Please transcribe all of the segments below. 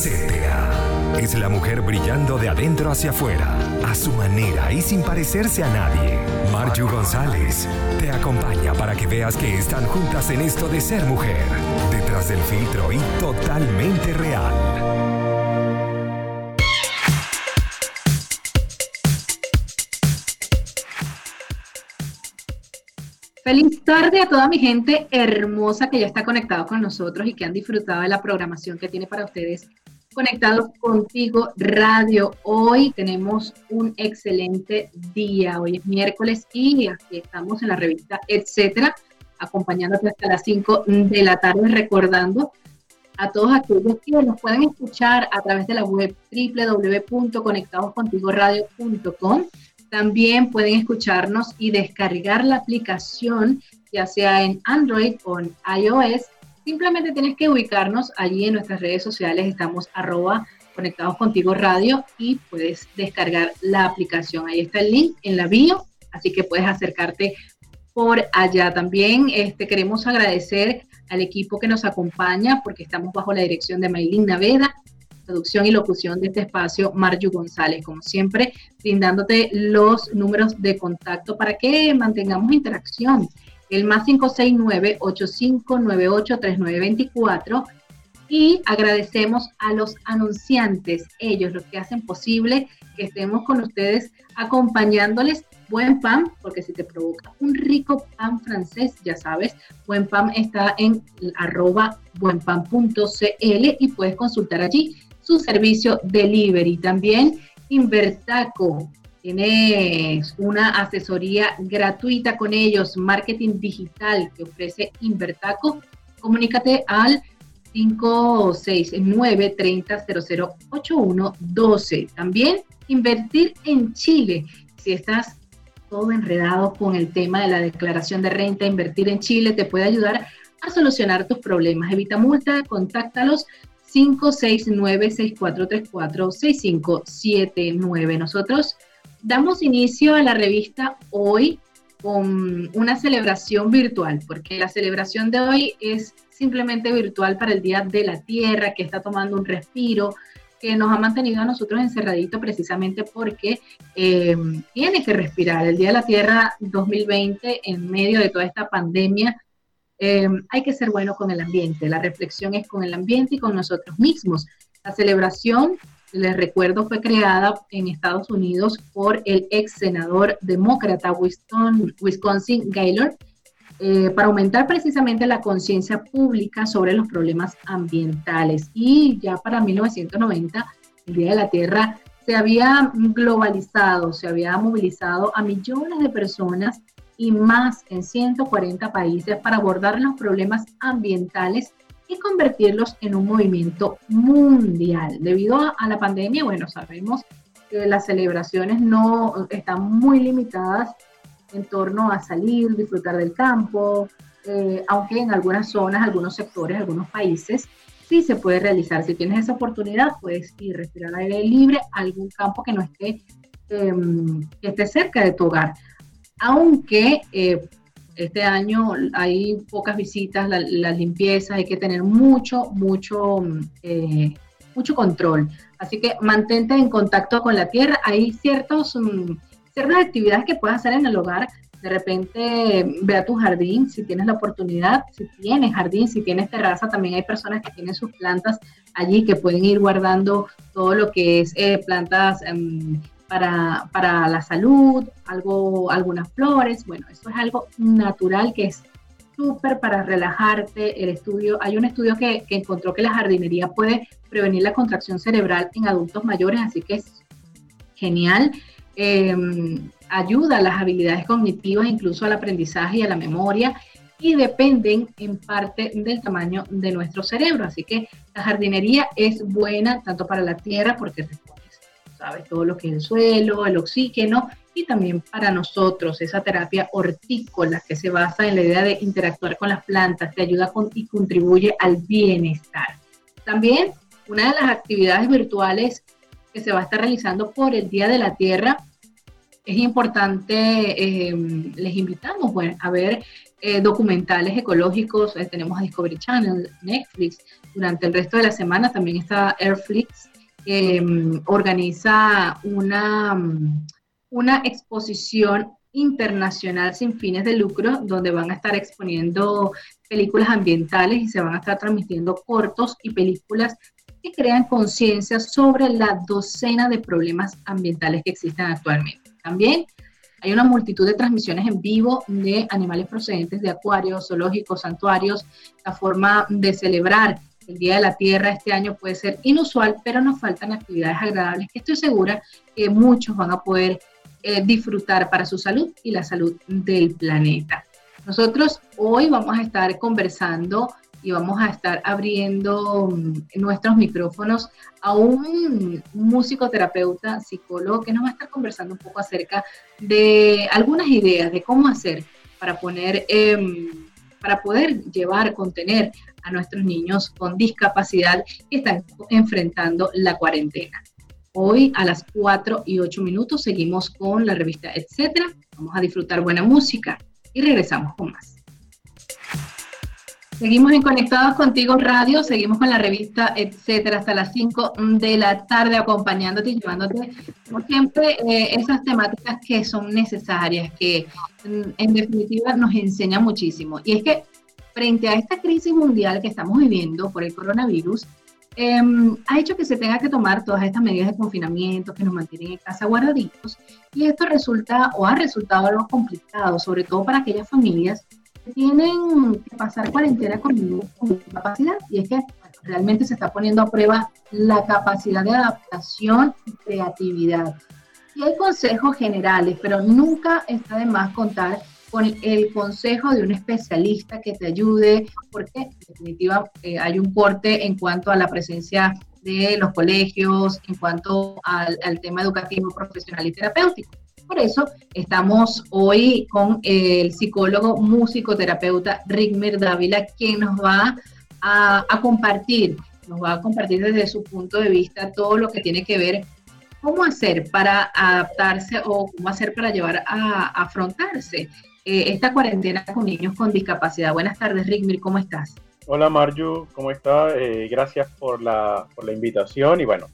etcétera. Es la mujer brillando de adentro hacia afuera, a su manera y sin parecerse a nadie. Marju González te acompaña para que veas que están juntas en esto de ser mujer, detrás del filtro y totalmente real. Feliz tarde a toda mi gente hermosa que ya está conectado con nosotros y que han disfrutado de la programación que tiene para ustedes conectados contigo radio. Hoy tenemos un excelente día. Hoy es miércoles y estamos en la revista Etcétera, acompañándote hasta las 5 de la tarde, recordando a todos aquellos que nos pueden escuchar a través de la web www.conectadoscontigoradio.com también pueden escucharnos y descargar la aplicación, ya sea en Android o en iOS. Simplemente tienes que ubicarnos allí en nuestras redes sociales. Estamos arroba conectados contigo radio y puedes descargar la aplicación. Ahí está el link en la bio, así que puedes acercarte por allá. También este, queremos agradecer al equipo que nos acompaña porque estamos bajo la dirección de Maylin Naveda, producción y locución de este espacio, Marju González, como siempre, brindándote los números de contacto para que mantengamos interacción. El más 569-8598-3924 y agradecemos a los anunciantes, ellos los que hacen posible que estemos con ustedes acompañándoles buen pan, porque si te provoca un rico pan francés, ya sabes, buen pan está en arroba buenpan.cl y puedes consultar allí su servicio delivery. También Invertaco. Tienes una asesoría gratuita con ellos, marketing digital que ofrece Invertaco. Comunícate al 569 30 12 También invertir en Chile. Si estás todo enredado con el tema de la declaración de renta, invertir en Chile te puede ayudar a solucionar tus problemas. Evita multa, contáctalos 569-6434-6579. Nosotros damos inicio a la revista hoy con una celebración virtual, porque la celebración de hoy es simplemente virtual para el Día de la Tierra, que está tomando un respiro, que nos ha mantenido a nosotros encerraditos precisamente porque eh, tiene que respirar. El Día de la Tierra 2020, en medio de toda esta pandemia, Em, hay que ser bueno con el ambiente. La reflexión es con el ambiente y con nosotros mismos. La celebración, les recuerdo, fue creada en Estados Unidos por el ex senador demócrata Wisconsin Gaylord eh, para aumentar precisamente la conciencia pública sobre los problemas ambientales. Y ya para 1990, el Día de la Tierra se había globalizado, se había movilizado a millones de personas y más en 140 países para abordar los problemas ambientales y convertirlos en un movimiento mundial. Debido a, la pandemia, bueno, sabemos que las celebraciones no están muy limitadas en torno a salir, disfrutar del campo, eh, aunque en algunas zonas, algunos sectores, algunos países, sí se puede realizar. Si tienes esa oportunidad, puedes ir, respirar aire libre a algún campo que no esté, em, que esté cerca de tu hogar aunque eh, este año hay pocas visitas, la, limpieza, hay que tener mucho, mucho, eh, mucho control. Así que mantente en contacto con la tierra. Hay ciertos, mm, ciertas actividades que puedes hacer en el hogar. De repente ve a tu jardín si tienes la oportunidad, si tienes jardín, si tienes terraza, también hay personas que tienen sus plantas allí que pueden ir guardando todo lo que es eh, plantas em, para, para la salud, algo, algunas flores, bueno, eso es algo natural que es súper para relajarte. El estudio, hay un estudio que, que, encontró que la jardinería puede prevenir la contracción cerebral en adultos mayores, así que es genial. Em, ayuda a las habilidades cognitivas, incluso al aprendizaje y a la memoria, y dependen en parte del tamaño de nuestro cerebro. Así que la jardinería es buena tanto para la tierra porque ¿sabes? Todo lo que es el suelo, el oxígeno y también para nosotros esa terapia hortícola que se basa en la idea de interactuar con las plantas, te ayuda con, y contribuye al bienestar. También una de las actividades virtuales que se va a estar realizando por el Día de la Tierra es importante, eh, les invitamos bueno, a ver eh, documentales ecológicos, eh, tenemos a Discovery Channel, Netflix, durante el resto de la semana también está Airflix, mm, organiza una, mm, una exposición internacional sin fines de lucro, donde van a estar exponiendo películas ambientales y se van a estar transmitiendo cortos y películas que crean conciencia sobre la docena de problemas ambientales que existen actualmente. También hay una multitud de transmisiones en vivo de animales procedentes de acuarios, zoológicos, santuarios. La forma de celebrar el Día de la Tierra este año puede ser inusual, pero nos faltan actividades agradables que estoy segura que muchos van a poder eh, disfrutar para su salud y la salud del planeta. Nosotros hoy vamos a estar conversando y vamos a estar abriendo mm, nuestros micrófonos a un músico-terapeuta, psicólogo, que nos va a estar conversando un poco acerca de algunas ideas de cómo hacer para poner, em, para poder llevar, contener a nuestros niños con discapacidad que están enfrentando la cuarentena. Hoy a las 4 y 8 minutos seguimos con la revista Etcétera. Vamos a disfrutar buena música y regresamos con más. Seguimos en Conectados Contigo Radio, seguimos con la revista, etcétera, hasta las 5 de la tarde, acompañándote y llevándote, como siempre, eh, esas temáticas que son necesarias, que mm, en definitiva nos enseñan muchísimo. Y es que frente a esta crisis mundial que estamos viviendo por el coronavirus, em, ha hecho que se tenga que tomar todas estas medidas de confinamiento que nos mantienen en casa guardaditos. Y esto resulta o ha resultado algo complicado, sobre todo para aquellas familias tienen que pasar cuarentena con discapacidad y es que realmente se está poniendo a prueba la capacidad de adaptación y creatividad. Y hay consejos generales, pero nunca está de más contar con el consejo de un especialista que te ayude, porque en definitiva eh, hay un corte en cuanto a la presencia de los colegios, en cuanto al tema educativo, profesional y terapéutico. Por eso estamos hoy con el psicólogo musicoterapeuta Rigmer Dávila, quien nos va a, compartir, nos va a compartir desde su punto de vista todo lo que tiene que ver cómo hacer para adaptarse o cómo hacer para llevar a, afrontarse eh, esta cuarentena con niños con discapacidad. Buenas tardes, Rigmir, ¿cómo estás? Hola, Marju, ¿cómo estás? Eh, gracias por la, por la invitación y bueno,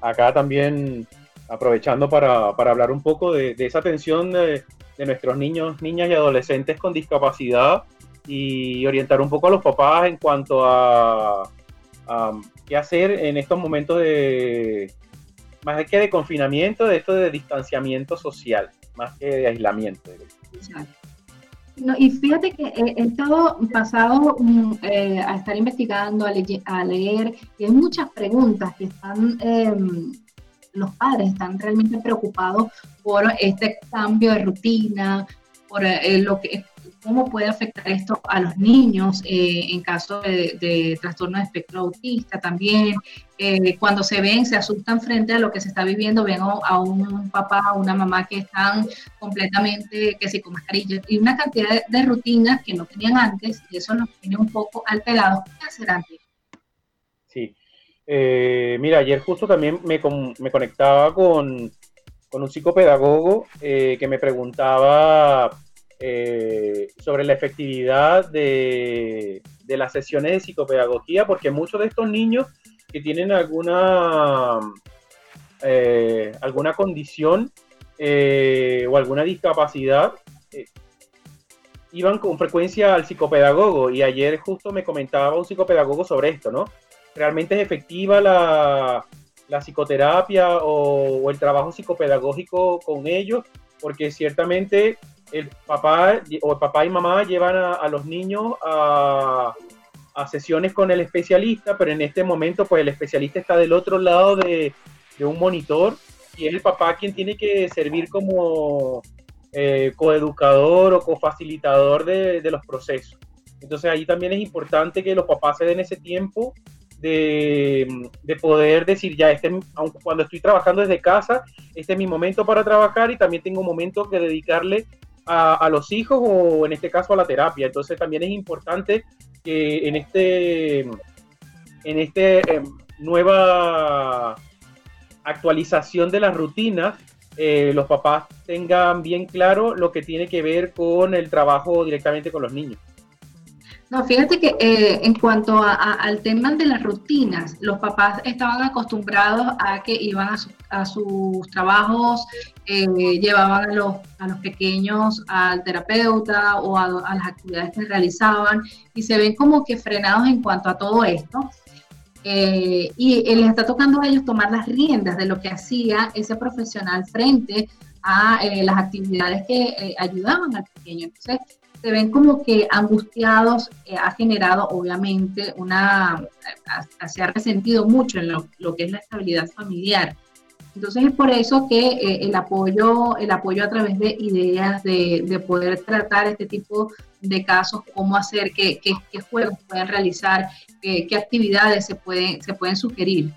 acá también aprovechando para, hablar un poco de, esa atención de, nuestros niños, niñas y adolescentes con discapacidad y orientar un poco a los papás en cuanto a, qué hacer en estos momentos de, más que de confinamiento, de esto de distanciamiento social, más que de aislamiento. y fíjate que he, estado pasado mm, eh, a estar investigando, a, a, leer, y hay muchas preguntas que están los padres están realmente preocupados por este cambio de rutina, por eh, lo que cómo puede afectar esto a los niños eh, en caso de, trastorno de espectro autista también. Eh, cuando se ven, se asustan frente a lo que se está viviendo, ven a, un papá o una mamá que están completamente, que sí, con mascarilla y una cantidad de, rutinas que no tenían antes y eso nos tiene un poco alterados. ¿Qué hacer antes? Eh, mira, ayer justo también me, conectaba con, un psicopedagogo eh, que me preguntaba eh, sobre la efectividad de, las sesiones de psicopedagogía, porque muchos de estos niños que tienen alguna, alguna condición o alguna discapacidad, iban con frecuencia al psicopedagogo y ayer justo me comentaba un psicopedagogo sobre esto, ¿no? Realmente es efectiva la, psicoterapia o, el trabajo psicopedagógico con ellos, porque ciertamente el papá o el papá y mamá llevan a, los niños a, sesiones con el especialista, pero en este momento pues el especialista está del otro lado de, un monitor y es el papá quien tiene que servir como eh, coeducador o cofacilitador de, de los procesos. Entonces ahí también es importante que los papás se den ese tiempo de, poder decir, ya, este, cuando estoy trabajando desde casa, este es mi momento para trabajar y también tengo un momento que dedicarle a, los hijos o en este caso a la terapia. Entonces también es importante que en este, en este em, nueva actualización de las rutinas, eh, los papás tengan bien claro lo que tiene que ver con el trabajo directamente con los niños. No, fíjate que eh, en cuanto al tema de las rutinas, los papás estaban acostumbrados a que iban a, sus trabajos, eh, llevaban a los, a los pequeños al terapeuta o a, las actividades que realizaban y se ven como que frenados en cuanto a todo esto. Eh, y les está tocando a ellos tomar las riendas de lo que hacía ese profesional frente a las actividades que ayudaban al pequeño. Entonces, se ven como que angustiados, eh, ha generado obviamente una, se ha resentido mucho en lo, que es la estabilidad familiar. Entonces es por eso que eh, el, apoyo, el apoyo a través de ideas, de, poder tratar este tipo de casos, cómo hacer, qué, qué, juegos pueden realizar, qué, actividades se pueden, se pueden sugerir.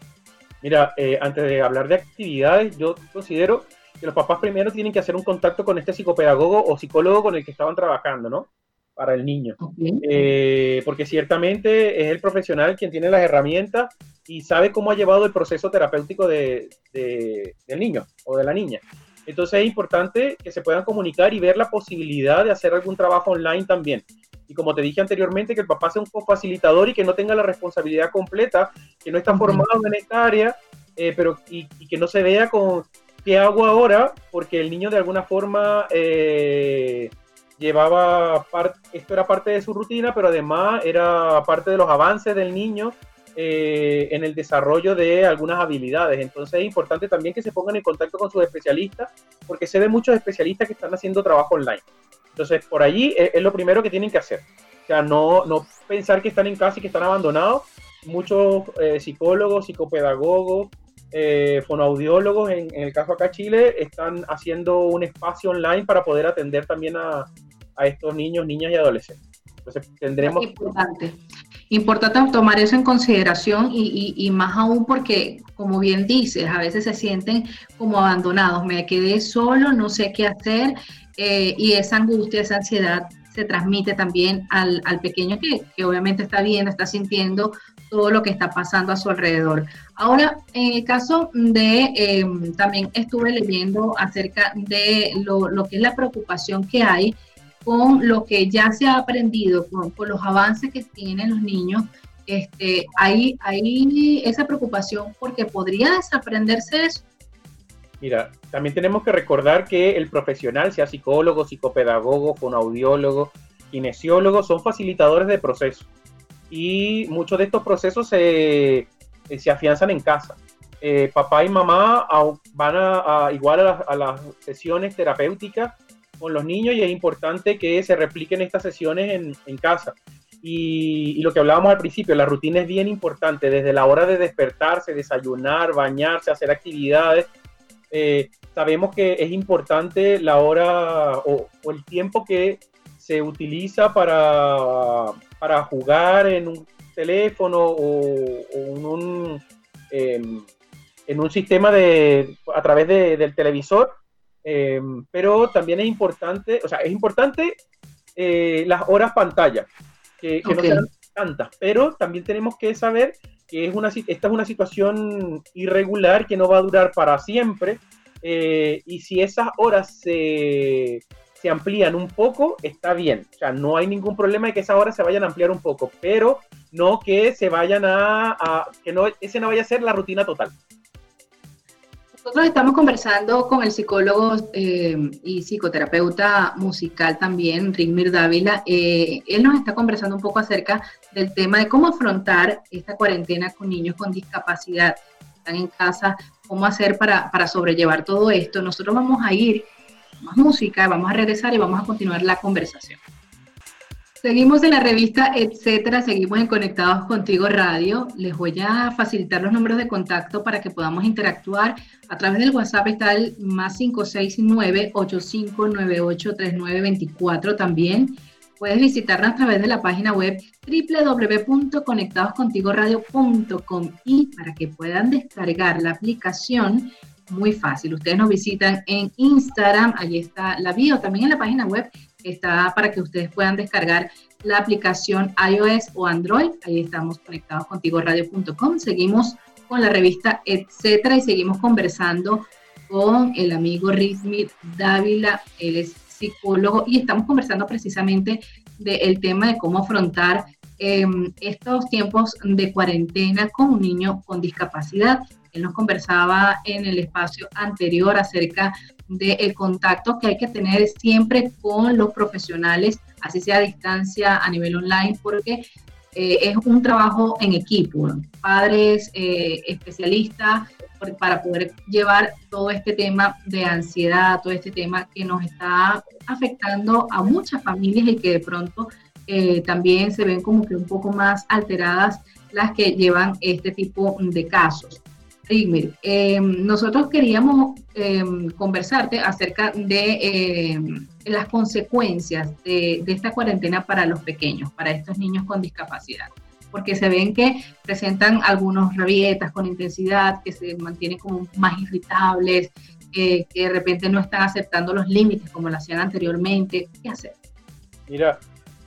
Mira, eh, antes de hablar de actividades, yo considero que los papás primero tienen que hacer un contacto con este psicopedagogo o psicólogo con el que estaban trabajando, ¿no? Para el niño. Eh, porque ciertamente es el profesional quien tiene las herramientas y sabe cómo ha llevado el proceso terapéutico de, del niño o de la niña. Entonces es importante que se puedan comunicar y ver la posibilidad de hacer algún trabajo online también. Y como te dije anteriormente, que el papá sea un facilitador y que no tenga la responsabilidad completa, que no está formado en esta área, eh, pero y, que no se vea con, ¿qué hago ahora? Porque el niño de alguna forma eh, llevaba, esto era parte de su rutina, pero además era parte de los avances del niño eh, en el desarrollo de algunas habilidades. Entonces es importante también que se pongan en contacto con sus especialistas, porque se ve muchos especialistas que están haciendo trabajo online. Entonces, por allí es, lo primero que tienen que hacer. O sea, no, no pensar que están en casa y que están abandonados. Muchos eh, psicólogos, psicopedagogos, eh, fonoaudiólogos, en, el caso acá Chile, están haciendo un espacio online para poder atender también a, estos niños, niñas y adolescentes. Entonces tendremos... Importante. Tomar eso en consideración y, más aún porque, como bien dices, a veces se sienten como abandonados. Me quedé solo, no sé qué hacer eh, y esa angustia, esa ansiedad se transmite también al, pequeño que, que, obviamente está viendo, está sintiendo todo lo que está pasando a su alrededor. Ahora, en el caso de, em, también estuve leyendo acerca de lo, que es la preocupación que hay con lo que ya se ha aprendido, con, los avances que tienen los niños. Este, hay, hay esa preocupación porque podría desaprenderse eso. Mira, también tenemos que recordar que el profesional, sea psicólogo, psicopedagogo, fonoaudiólogo, kinesiólogo, son facilitadores de procesos y muchos de estos procesos se, se afianzan en casa. Eh, papá y mamá van a, igual a las, sesiones terapéuticas con los niños y es importante que se repliquen estas sesiones en, en casa. Y, lo que hablábamos al principio, la rutina es bien importante, desde la hora de despertarse, desayunar, bañarse, hacer actividades. Eh, sabemos que es importante la hora o el tiempo que se utiliza para, para jugar en un teléfono o, en, un, em, en un sistema de, a través del televisor, em, pero también es importante, o sea, es importante eh, las horas pantalla, que, no sean tantas, pero también tenemos que saber que es una, esta es una situación irregular que no va a durar para siempre, eh, y si esas horas se se amplían un poco, está bien. O sea, no hay ningún problema de que esas horas se vayan a ampliar un poco, pero no que se vayan a, que no, ese no vaya a ser la rutina total. Nosotros estamos conversando con el psicólogo eh, y psicoterapeuta musical también, Rigmir Dávila. Eh, él nos está conversando un poco acerca del tema de cómo afrontar esta cuarentena con niños con discapacidad. Están en casa, cómo hacer para, para sobrellevar todo esto. Nosotros vamos a ir más música, vamos a regresar y vamos a continuar la conversación. Seguimos en la revista Etcétera, seguimos en Conectados Contigo Radio. Les voy a facilitar los números de contacto para que podamos interactuar. A través del WhatsApp está el más 569-8598-3924 también. Puedes visitarnos a través de la página web www.conectadoscontigoradio.com y para que puedan descargar la aplicación muy fácil. Ustedes nos visitan en Instagram, allí está la bio, también en la página web está para que ustedes puedan descargar la aplicación iOS o Android. Ahí estamos conectados contigo radio.com. Seguimos con la revista etcétera y seguimos conversando con el amigo Ritmit Dávila, él es psicólogo y estamos conversando precisamente del tema de cómo afrontar em, estos tiempos de cuarentena con un niño con discapacidad. Él nos conversaba en el espacio anterior acerca del contacto que hay que tener siempre con los profesionales, así sea a distancia, a nivel online, porque eh, es un trabajo en equipo, padres, eh, especialistas, para poder llevar todo este tema de ansiedad, todo este tema que nos está afectando a muchas familias y que de pronto eh, también se ven como que un poco más alteradas las que llevan este tipo de casos. Rigmir, nosotros queríamos conversarte acerca de las consecuencias de, esta cuarentena para los pequeños, para estos niños con discapacidad porque se ven que presentan algunos rabietas con intensidad, que se mantienen como más irritables, que de repente no están aceptando los límites como lo hacían anteriormente. ¿Qué hacer? Mira,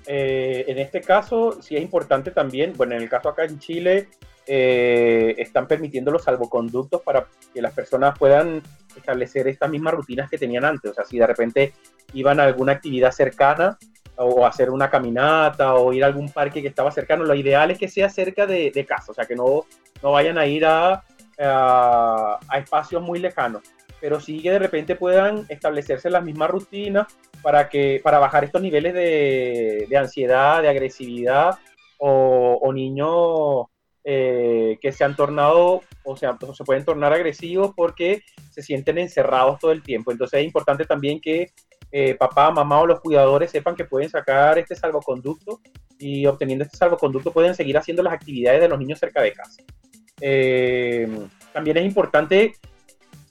eh, en este caso sí es importante también, bueno, en el caso acá en Chile, eh, están permitiendo los salvoconductos para que las personas puedan establecer estas mismas rutinas que tenían antes. O sea, si de repente iban a alguna actividad cercana o hacer una caminata o ir a algún parque que estaba cercano, lo ideal es que sea cerca de, casa, o sea, que no, no vayan a ir a, a, espacios muy lejanos, pero sí que de repente puedan establecerse las mismas rutinas para, que, para bajar estos niveles de, de ansiedad, de agresividad o, o niños eh, que se han tornado, o sea, se pueden tornar agresivos porque se sienten encerrados todo el tiempo. Entonces es importante también que eh, papá, mamá o los cuidadores sepan que pueden sacar este salvoconducto y obteniendo este salvoconducto pueden seguir haciendo las actividades de los niños cerca de casa. Eh, también es importante,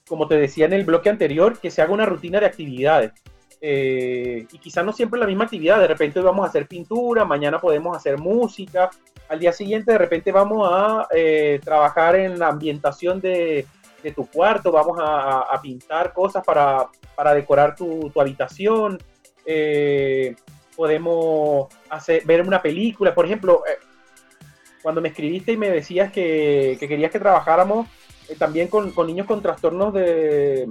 como te decía en el bloque anterior, que se haga una rutina de actividades. y quizás no siempre la misma actividad, de repente vamos a hacer pintura, mañana podemos hacer música, al día siguiente de repente vamos a eh, trabajar en la ambientación de, tu cuarto, vamos a, pintar cosas para, decorar tu, habitación, eh, podemos hacer, ver una película, por ejemplo, eh, cuando me escribiste y me decías que, querías que trabajáramos también con, niños con trastornos de,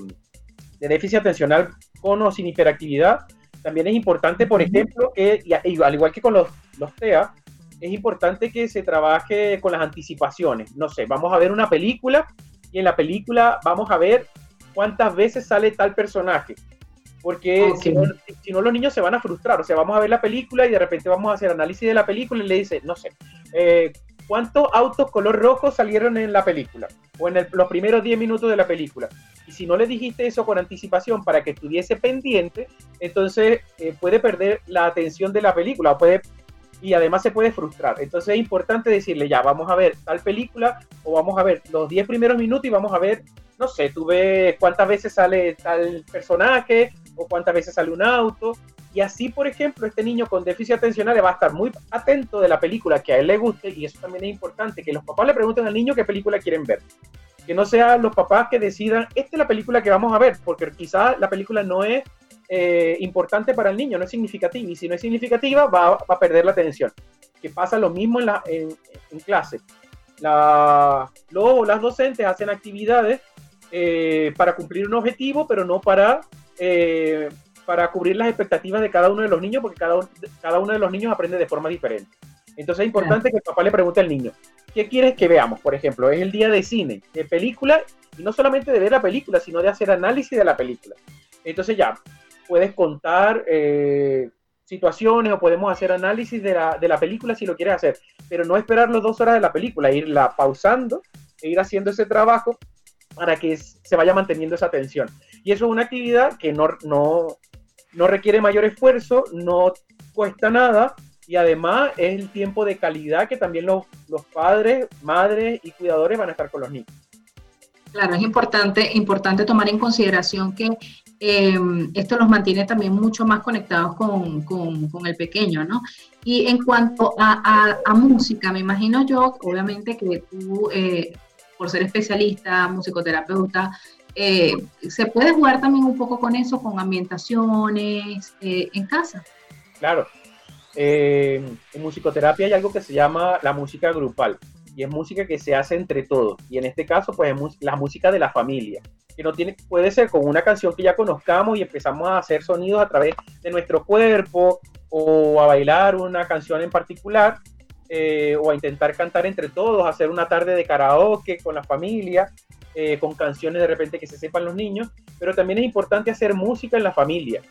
déficit atencional con o sin hiperactividad, también es importante, por ejemplo, que al igual que con los, los TEA, es importante que se trabaje con las anticipaciones. No sé, vamos a ver una película y en la película vamos a ver cuántas veces sale tal personaje. Porque si, no, los niños se van a frustrar. O sea, vamos a ver la película y de repente vamos a hacer análisis de la película y le dice, no sé, eh, ¿cuántos autos color rojo salieron en la película? O en los primeros 10 minutos de la película. Y si no le dijiste eso con anticipación para que estuviese pendiente, entonces eh, puede perder la atención de la película o puede y además se puede frustrar. Entonces es importante decirle, ya, vamos a ver tal película o vamos a ver los 10 primeros minutos y vamos a ver, no sé, tú ves cuántas veces sale tal personaje o cuántas veces sale un auto. Y así, por ejemplo, este niño con déficit atencional va a estar muy atento de la película que a él le guste y eso también es importante, que los papás le pregunten al niño qué película quieren ver. Que no sean los papás que decidan, esta es la película que vamos a ver, porque quizás la película no es eh, importante para el niño, no es significativa. Y si no es significativa, va, a perder la atención. Que pasa lo mismo en, la, en, clase. La, luego las docentes hacen actividades eh, para cumplir un objetivo, pero no para, eh, para cubrir las expectativas de cada uno de los niños, porque cada, cada uno de los niños aprende de forma diferente. Entonces es importante que el papá le pregunte al niño, ¿qué quieres que veamos? Por ejemplo, es el día de cine, de película, y no solamente de ver la película, sino de hacer análisis de la película. Entonces ya, puedes contar eh, situaciones o podemos hacer análisis de la, de la, película si lo quieres hacer, pero no esperar las dos horas de la película, irla pausando e ir haciendo ese trabajo para que se vaya manteniendo esa atención. Y eso es una actividad que no, no, no requiere mayor esfuerzo, no cuesta nada y además es el tiempo de calidad que también los, los padres, madres y cuidadores van a estar con los niños. Claro, es importante, importante tomar en consideración que eh, esto los mantiene también mucho más conectados con, el pequeño, ¿no? Y en cuanto a, música, me imagino yo, obviamente que tú, eh, por ser especialista, musicoterapeuta, eh, ¿se puede jugar también un poco con eso, con ambientaciones en casa? Claro. en musicoterapia hay algo que se llama la música grupal y es música que se hace entre todos. Y en este caso, pues es la música de la familia. Que no tiene, puede ser con una canción que ya conozcamos y empezamos a hacer sonidos a través de nuestro cuerpo o a bailar una canción en particular eh, o a intentar cantar entre todos, hacer una tarde de karaoke con la familia, eh, con canciones de repente que se sepan los niños, pero también es importante hacer música en la familia,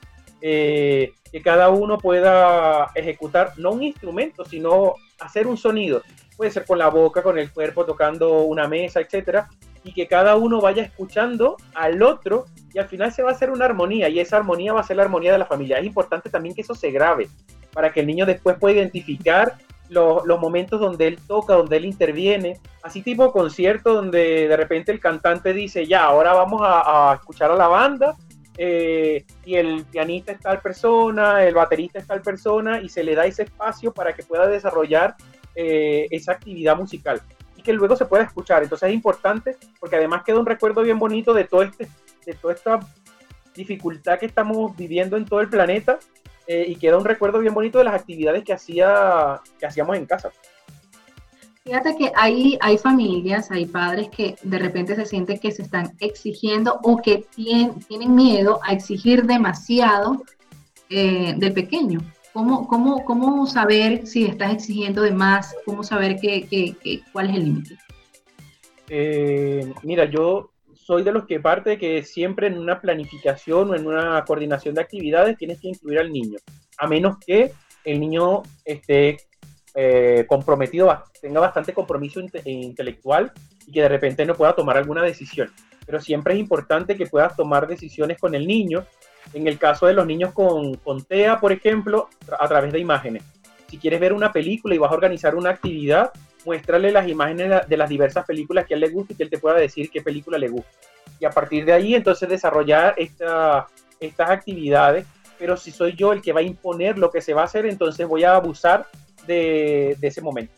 eh, que cada uno pueda ejecutar no un instrumento, sino hacer un sonido. Puede ser con la boca, con el cuerpo, tocando una mesa, etcétera, y que cada uno vaya escuchando al otro y al final se va a hacer una armonía y esa armonía va a ser la armonía de la familia. Es importante también que eso se grabe para que el niño después pueda identificar los, momentos donde él toca, donde él interviene, así tipo concierto donde de repente el cantante dice, ya, ahora vamos a, escuchar a la banda eh, y el pianista es tal persona, el baterista es tal persona y se le da ese espacio para que pueda desarrollar eh, esa actividad musical que luego se pueda escuchar. Entonces es importante porque además queda un recuerdo bien bonito de todo este, de toda esta dificultad que estamos viviendo en todo el planeta eh, y queda un recuerdo bien bonito de las actividades que hacía, que hacíamos en casa. Fíjate que hay, hay familias, hay padres que de repente se sienten que se están exigiendo o que tienen, tienen miedo a exigir demasiado eh, del pequeño. ¿Cómo, cómo, cómo saber si estás exigiendo de más? ¿Cómo saber qué, cuál es el límite? Eh, mira, yo soy de los que parte que siempre en una planificación o en una coordinación de actividades tienes que incluir al niño, a menos que el niño esté eh, comprometido, tenga bastante compromiso intelectual y que de repente no pueda tomar alguna decisión. Pero siempre es importante que puedas tomar decisiones con el niño en el caso de los niños con, TEA, por ejemplo, a través de imágenes. Si quieres ver una película y vas a organizar una actividad, muéstrale las imágenes de las diversas películas que a él le gusta y que él te pueda decir qué película le gusta. Y a partir de ahí, entonces, desarrollar esta, estas actividades. Pero si soy yo el que va a imponer lo que se va a hacer, entonces voy a abusar de ese momento.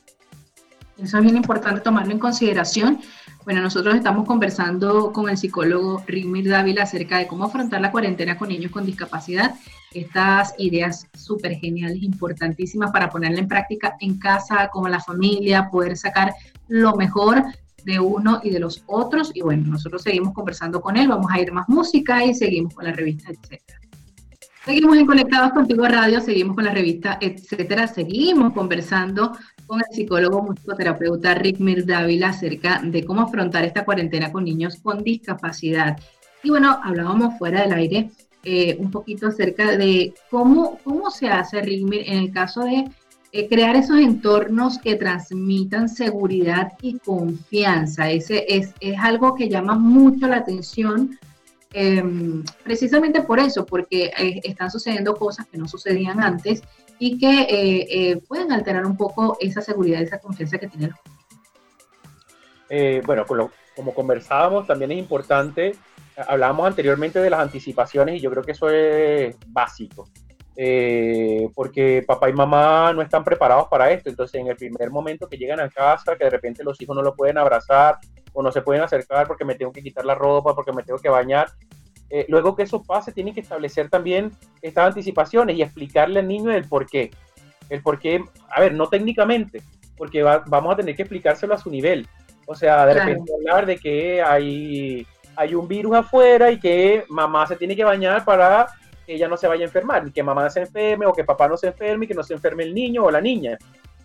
Eso es bien importante tomarlo en consideración bueno, nosotros estamos conversando con el psicólogo Rimir Dávila acerca de cómo afrontar la cuarentena con niños con discapacidad. Estas ideas súper geniales, importantísimas para ponerla en práctica en casa, con la familia, poder sacar lo mejor de uno y de los otros. Y bueno, nosotros seguimos conversando con él, vamos a ir más música y seguimos con la revista, etcétera. Seguimos en Conectados Contigo Radio, seguimos con la revista, etcétera. Seguimos conversando con el psicólogo musicoterapeuta Rick Mir Dávila acerca de cómo afrontar esta cuarentena con niños con discapacidad. Y bueno, hablábamos fuera del aire eh, un poquito acerca de cómo, cómo se hace, Rick Mir, en el caso de eh, crear esos entornos que transmitan seguridad y confianza. Ese es, es algo que llama mucho la atención Em, precisamente por eso, porque eh, están sucediendo cosas que no sucedían antes y que eh, eh, pueden alterar un poco esa seguridad, esa confianza que tienen los Bueno, como conversábamos, también es importante, hablábamos anteriormente de las anticipaciones y yo creo que eso es básico. porque papá y mamá no están preparados para esto. Entonces, en el primer momento que llegan a casa, que de repente los hijos no lo pueden abrazar, o no se pueden acercar porque me tengo que quitar la ropa, porque me tengo que bañar. Eh, luego que eso pase, tienen que establecer también estas anticipaciones y explicarle al niño el por qué. El por qué, a ver, no técnicamente, porque vamos a tener que explicárselo a su nivel. O sea, de repente hablar de que hay, hay un virus afuera y que mamá se tiene que bañar para que ella no se vaya a enfermar, ni que mamá se enferme o que papá no se enferme y que no se enferme el niño o la niña.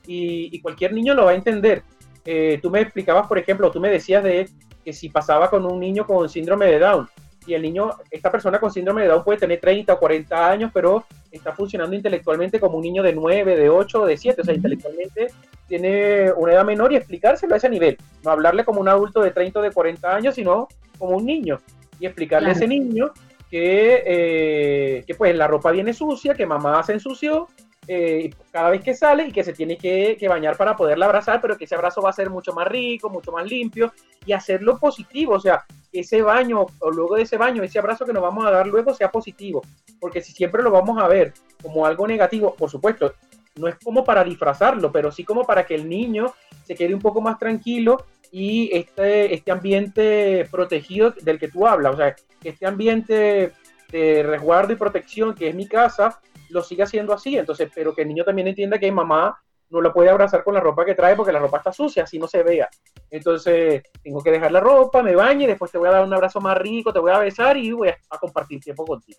Y, y cualquier niño lo va a entender. Eh, tú me explicabas, por ejemplo, tú me decías de que si pasaba con un niño con síndrome de Down, y el niño, esta persona con síndrome de Down puede tener 30 o 40 años, pero está funcionando intelectualmente como un niño de 9, de 8 o de 7, o sea, intelectualmente tiene una edad menor y explicárselo a ese nivel, no hablarle como un adulto de 30 o de 40 años, sino como un niño, y explicarle a ese niño que, eh, que pues la ropa viene sucia, que mamá se ensució, eh, cada vez que sale y que se tiene que, bañar para poderla abrazar, pero que ese abrazo va a ser mucho más rico, mucho más limpio y hacerlo positivo, o sea, que ese baño o luego de ese baño, ese abrazo que nos vamos a dar luego sea positivo, porque si siempre lo vamos a ver como algo negativo, por supuesto, no es como para disfrazarlo, pero sí como para que el niño se quede un poco más tranquilo y este, este ambiente protegido del que tú hablas, o sea, este ambiente de resguardo y protección que es mi casa, lo siga haciendo así. Entonces, pero que el niño también entienda que mamá no lo puede abrazar con la ropa que trae porque la ropa está sucia, así no se vea. Entonces, tengo que dejar la ropa, me baño y después te voy a dar un abrazo más rico, te voy a besar y voy a, compartir tiempo contigo.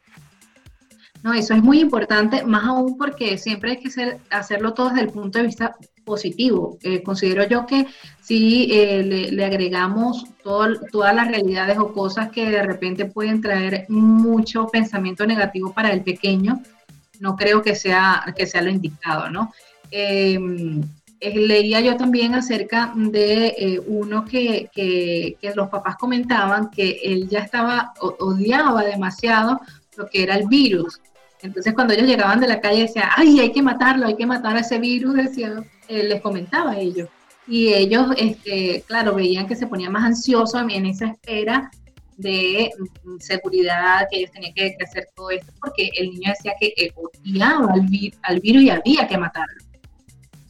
No, eso es muy importante, más aún porque siempre hay que hacerlo todo desde el punto de vista positivo. Eh, considero yo que si eh, le, agregamos todas las realidades o cosas que de repente pueden traer mucho pensamiento negativo para el pequeño, no creo que sea, que sea lo indicado, ¿no? Em, leía yo también acerca de eh, uno que, los papás comentaban que él ya estaba, odiaba demasiado lo que era el virus. Entonces cuando ellos llegaban de la calle decían, ay, hay que matarlo, hay que matar a ese virus, decía, eh, les comentaba a ellos. Y ellos, este, claro, veían que se ponía más ansioso en esa espera de mm, seguridad, que ellos tenían que, hacer todo esto, porque el niño decía que odiaba al, al virus y había que matarlo.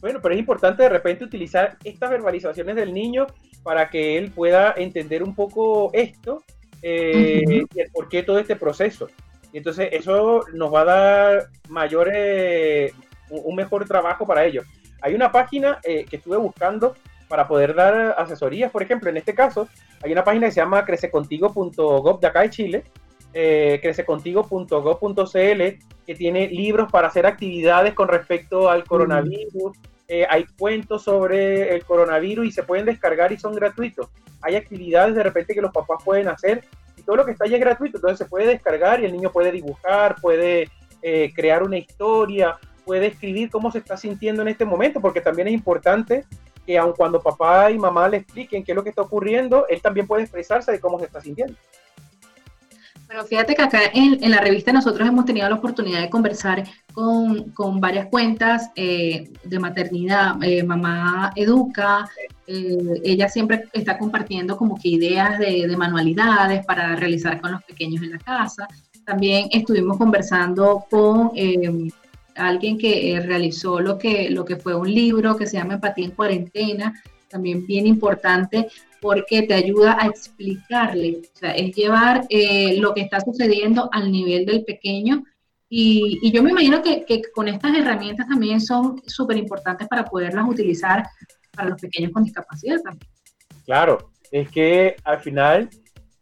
Bueno, pero es importante de repente utilizar estas verbalizaciones del niño para que él pueda entender un poco esto eh, y el por qué todo este proceso. Y entonces eso nos va a dar mayor, eh, un mejor trabajo para ellos. Hay una página eh, que estuve buscando para poder dar asesorías, por ejemplo, en este caso, hay una página que se llama crececontigo.gov de acá de Chile, crececontigo.gov.cl, que tiene libros para hacer actividades con respecto al coronavirus, eh, hay cuentos sobre el coronavirus y se pueden descargar y son gratuitos. Hay actividades de repente que los papás pueden hacer y todo lo que está ahí es gratuito, entonces se puede descargar y el niño puede dibujar, puede eh, crear una historia, puede escribir cómo se está sintiendo en este momento, porque también es importante que aun cuando papá y mamá le expliquen qué es lo que está ocurriendo, él también puede expresarse de cómo se está sintiendo. Pero fíjate que acá en, la revista nosotros hemos tenido la oportunidad de conversar con, varias cuentas eh, de maternidad. Eh, mamá Educa, eh, ella siempre está compartiendo como que ideas de, manualidades para realizar con los pequeños en la casa. También estuvimos conversando con alguien que realizó lo que, lo que fue un libro que se llama Empatía en Cuarentena, también bien importante porque te ayuda a explicarle, o sea, es llevar eh, lo que está sucediendo al nivel del pequeño. Y, yo me imagino que, con estas herramientas también son súper importantes para poderlas utilizar para los pequeños con discapacidad también. Claro, es que al final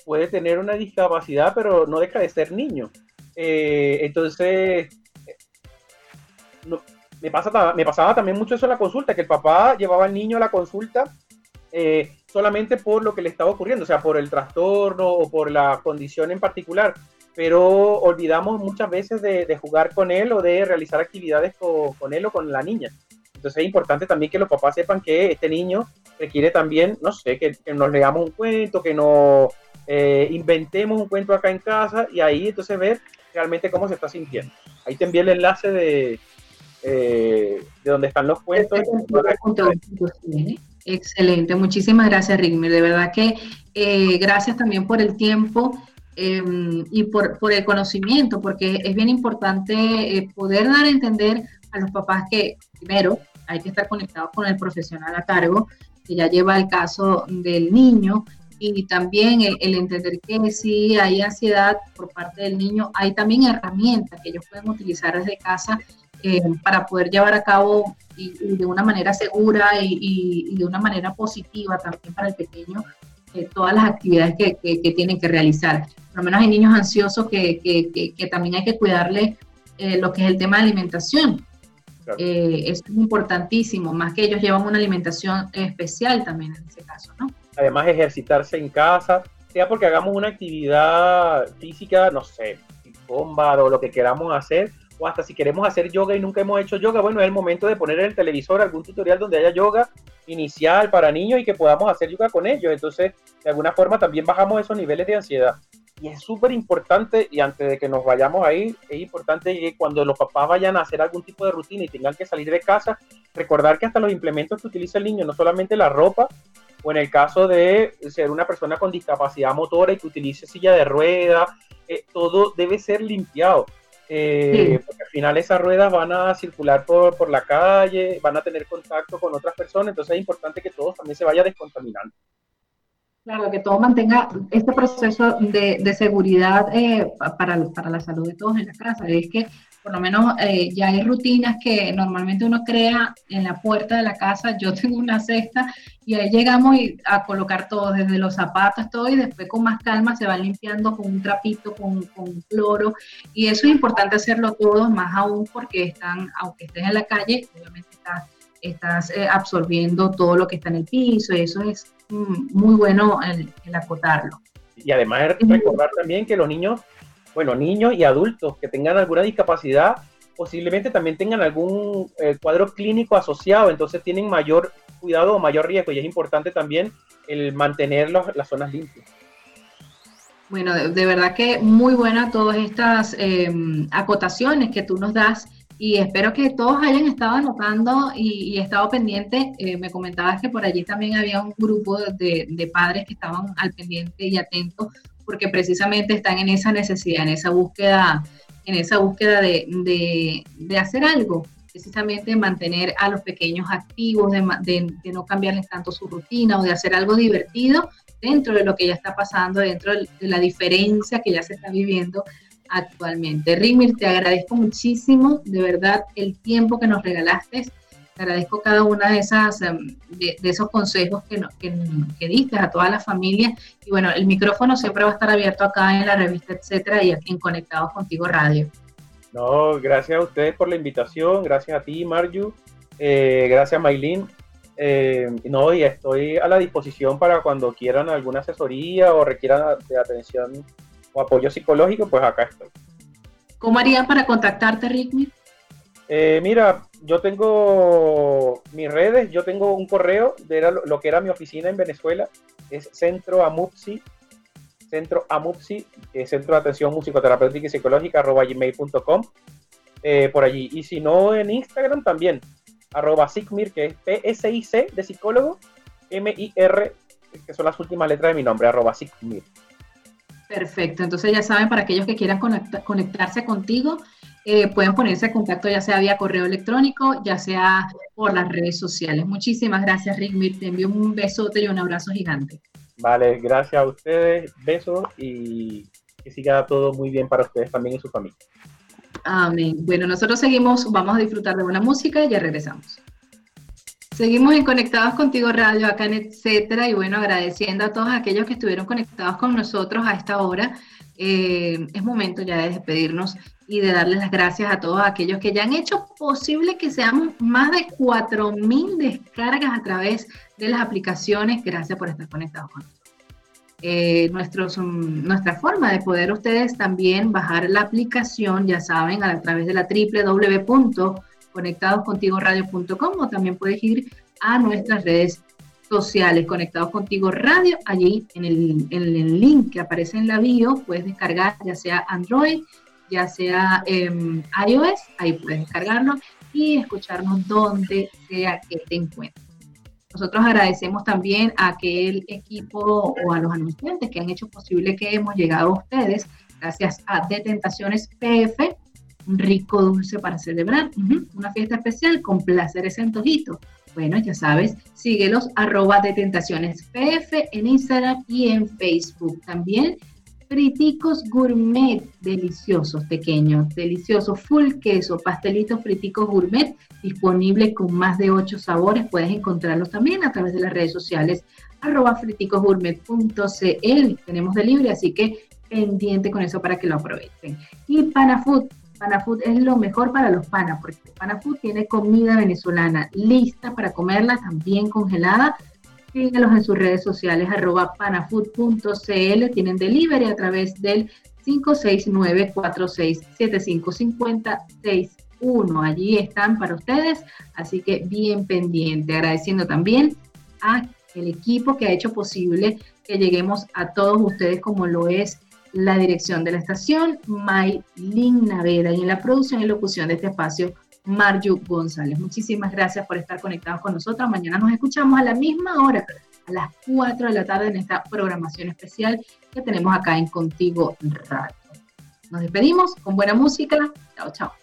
puede tener una discapacidad, pero no deja de ser niño. Eh, entonces, me, pasa, me pasaba también mucho eso en la consulta, que el papá llevaba al niño a la consulta eh, solamente por lo que le estaba ocurriendo, o sea, por el trastorno o por la condición en particular, pero olvidamos muchas veces de, jugar con él o de realizar actividades con, él o con la niña. Entonces es importante también que los papás sepan que este niño requiere también, no sé, que, nos leamos un cuento, que nos eh, inventemos un cuento acá en casa y ahí entonces ver realmente cómo se está sintiendo. Ahí te envié el enlace de, eh, de donde están los cuentos. Excelente, muchísimas gracias Rigmer. De verdad que eh, gracias también por el tiempo em, y por, el conocimiento, porque es bien importante eh, poder dar a entender a los papás que primero hay que estar conectados con el profesional a cargo, que ya lleva el caso del niño, y también el, entender que si hay ansiedad por parte del niño, hay también herramientas que ellos pueden utilizar desde casa eh, para poder llevar a cabo y, de una manera segura y, de una manera positiva también para el pequeño eh, todas las actividades que, que, tienen que realizar. Por lo menos hay niños ansiosos que, que también hay que cuidarle eh, lo que es el tema de alimentación. es importantísimo, más que ellos llevan una alimentación especial también en ese caso, ¿no? Además, ejercitarse en casa, sea porque hagamos una actividad física, no sé, bomba o lo que queramos hacer, o hasta si queremos hacer yoga y nunca hemos hecho yoga, bueno, es el momento de poner en el televisor algún tutorial donde haya yoga inicial para niños y que podamos hacer yoga con ellos. Entonces, de alguna forma también bajamos esos niveles de ansiedad. Y es súper importante, y antes de que nos vayamos ahí, es importante que cuando los papás vayan a hacer algún tipo de rutina y tengan que salir de casa, recordar que hasta los implementos que utiliza el niño, no solamente la ropa, o en el caso de ser una persona con discapacidad motora y que utilice silla de rueda, eh, todo debe ser limpiado. Eh, porque al final esas ruedas van a circular por, por, la calle, van a tener contacto con otras personas, entonces es importante que todo también se vaya descontaminando. Claro, que todo mantenga este proceso de, de seguridad eh, para, para, la salud de todos en la casa. Es que por lo menos eh, ya hay rutinas que normalmente uno crea en la puerta de la casa. Yo tengo una cesta y ahí llegamos a colocar todo, desde los zapatos, todo, y después con más calma se va limpiando con un trapito, con, con cloro. Y eso es importante hacerlo todo, más aún porque están, aunque estés en la calle, obviamente estás, estás eh, absorbiendo todo lo que está en el piso, y eso es mm, muy bueno el, el acotarlo. Y además recordar también que los niños bueno, niños y adultos que tengan alguna discapacidad, posiblemente también tengan algún eh, cuadro clínico asociado, entonces tienen mayor cuidado o mayor riesgo y es importante también el mantener las zonas limpias. Bueno, de, verdad que muy buena todas estas em, acotaciones que tú nos das y espero que todos hayan estado anotando y, estado pendientes. Eh, me comentabas que por allí también había un grupo de, de, padres que estaban al pendiente y atentos porque precisamente están en esa necesidad, en esa búsqueda, en esa búsqueda de, hacer algo, precisamente mantener a los pequeños activos, de, no cambiarles tanto su rutina o de hacer algo divertido dentro de lo que ya está pasando, dentro de la diferencia que ya se está viviendo actualmente. Rimir, te agradezco muchísimo, de verdad, el tiempo que nos regalaste agradezco cada una de esas em, de, esos consejos que, que, diste a toda la familia y bueno el micrófono siempre va a estar abierto acá en la revista etcétera y aquí en Conectados Contigo Radio. No gracias a ustedes por la invitación gracias a ti Marju. Eh, gracias Maylin. Eh, no y estoy a la disposición para cuando quieran alguna asesoría o requieran de atención o apoyo psicológico pues acá estoy. ¿Cómo harían para contactarte, Rickmir? Eh, mira, yo tengo mis redes, yo tengo un correo de lo, que era mi oficina en Venezuela, es Centro Amupsi, Centro Amupsi, Centro de Atención Musicoterapéutica y Psicológica, arroba gmail.com, eh, por allí. Y si no, en Instagram también, arroba SICMIR, que es P-S-I-C de psicólogo, M-I-R, que son las últimas letras de mi nombre, arroba SICMIR. Perfecto, entonces ya saben, para aquellos que quieran conectarse contigo, eh, pueden ponerse en contacto ya sea vía correo electrónico, ya sea por las redes sociales. Muchísimas gracias, Rick. Te envío un besote y un abrazo gigante. Vale, gracias a ustedes, besos y que siga todo muy bien para ustedes también y su familia. Amén. Bueno, nosotros seguimos, vamos a disfrutar de buena música y ya regresamos. Seguimos en Conectados Contigo Radio, acá en Etcétera, y bueno, agradeciendo a todos aquellos que estuvieron conectados con nosotros a esta hora. Eh, es momento ya de despedirnos y de darles las gracias a todos aquellos que ya han hecho posible que seamos más de 4.000 descargas a través de las aplicaciones. Gracias por estar conectados con nosotros. Eh, nuestra forma de poder ustedes también bajar la aplicación, ya saben, a, través de la www.conectadoscontigoradio.com o también puedes ir a nuestras redes sociales, Conectados Contigo Radio, allí en el, en el link que aparece en la bio, puedes descargar ya sea Android, ya sea en iOS, ahí puedes descargarlo y escucharnos donde sea que te encuentres. Nosotros agradecemos también a aquel equipo o a los anunciantes que han hecho posible que hemos llegado a ustedes, gracias a Detentaciones PF, un rico dulce para celebrar, una fiesta especial con placeres ese antojito. Bueno, ya sabes, síguelos arroba Detentaciones PF en Instagram y en Facebook. También friticos gourmet, deliciosos, pequeños, deliciosos, full queso, pastelitos friticos gourmet, disponibles con más de ocho sabores. Puedes encontrarlos también a través de las redes sociales arroba friticosgourmet.cl. Tenemos delivery, así que pendiente con eso para que lo aprovechen. Y Panafood, Panafood es lo mejor para los panas, porque Panafood tiene comida venezolana lista para comerla, también congelada Síguelos en sus redes sociales, arroba panafood.cl. Tienen delivery a través del 569-4675-5061. Allí están para ustedes, así que bien pendiente. Agradeciendo también a el equipo que ha hecho posible que lleguemos a todos ustedes como lo es la dirección de la estación, Maylin Naveda, y en la producción y locución de este espacio, Marju González. Muchísimas gracias por estar conectados con nosotros. Mañana nos escuchamos a la misma hora, a las 4 de la tarde en esta programación especial que tenemos acá en Contigo Radio. Nos despedimos con buena música. Chao, chao.